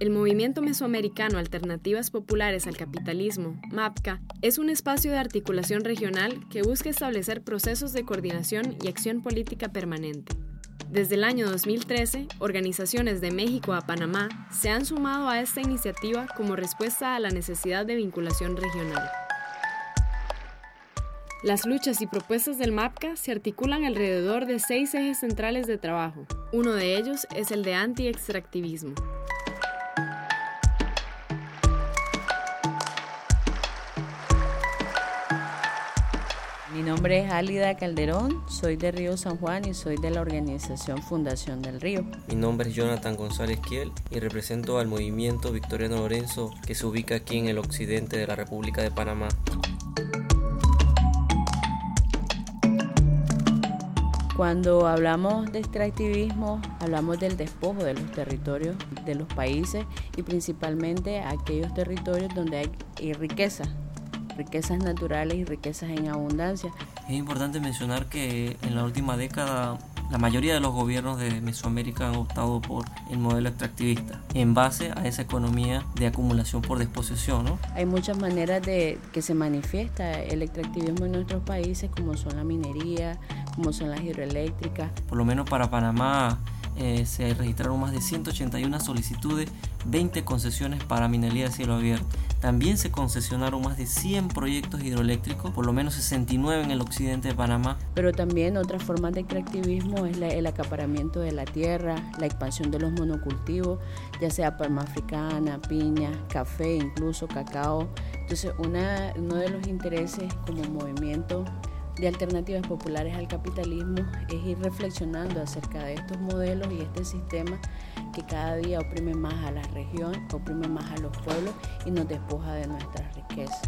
El Movimiento Mesoamericano Alternativas Populares al Capitalismo, MAPCA, es un espacio de articulación regional que busca establecer procesos de coordinación y acción política permanente. Desde el año 2013, organizaciones de México a Panamá se han sumado a esta iniciativa como respuesta a la necesidad de vinculación regional. Las luchas y propuestas del MAPCA se articulan alrededor de seis ejes centrales de trabajo. Uno de ellos es el de anti-extractivismo. Mi nombre es Álida Calderón, soy de Río San Juan y soy de la organización Fundación del Río. Mi nombre es Jonathan González Kiel y represento al movimiento Victoriano Lorenzo que se ubica aquí en el occidente de la República de Panamá. Cuando hablamos de extractivismo, hablamos del despojo de los territorios de los países y principalmente aquellos territorios donde hay riqueza, riquezas naturales y riquezas en abundancia. Es importante mencionar que en la última década la mayoría de los gobiernos de Mesoamérica han optado por el modelo extractivista en base a esa economía de acumulación por disposición. ¿no? Hay muchas maneras de que se manifiesta el extractivismo en nuestros países como son la minería, como son las hidroeléctricas. Por lo menos para Panamá eh, se registraron más de 181 solicitudes, 20 concesiones para minería de cielo abierto. También se concesionaron más de 100 proyectos hidroeléctricos, por lo menos 69 en el occidente de Panamá. Pero también otra forma de extractivismo es el acaparamiento de la tierra, la expansión de los monocultivos, ya sea palma africana, piña, café, incluso cacao. Entonces, una, uno de los intereses como movimiento de alternativas populares al capitalismo es ir reflexionando acerca de estos modelos y este sistema que cada día oprime más a la región, oprime más a los pueblos y nos despoja de nuestras riquezas.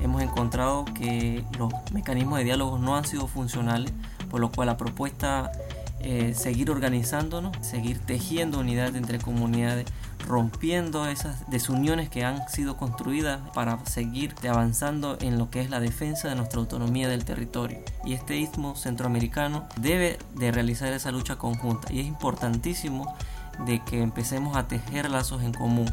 Hemos encontrado que los mecanismos de diálogo no han sido funcionales, por lo cual la propuesta eh, seguir organizándonos, seguir tejiendo unidad entre comunidades, rompiendo esas desuniones que han sido construidas para seguir avanzando en lo que es la defensa de nuestra autonomía del territorio. Y este istmo centroamericano debe de realizar esa lucha conjunta y es importantísimo de que empecemos a tejer lazos en común.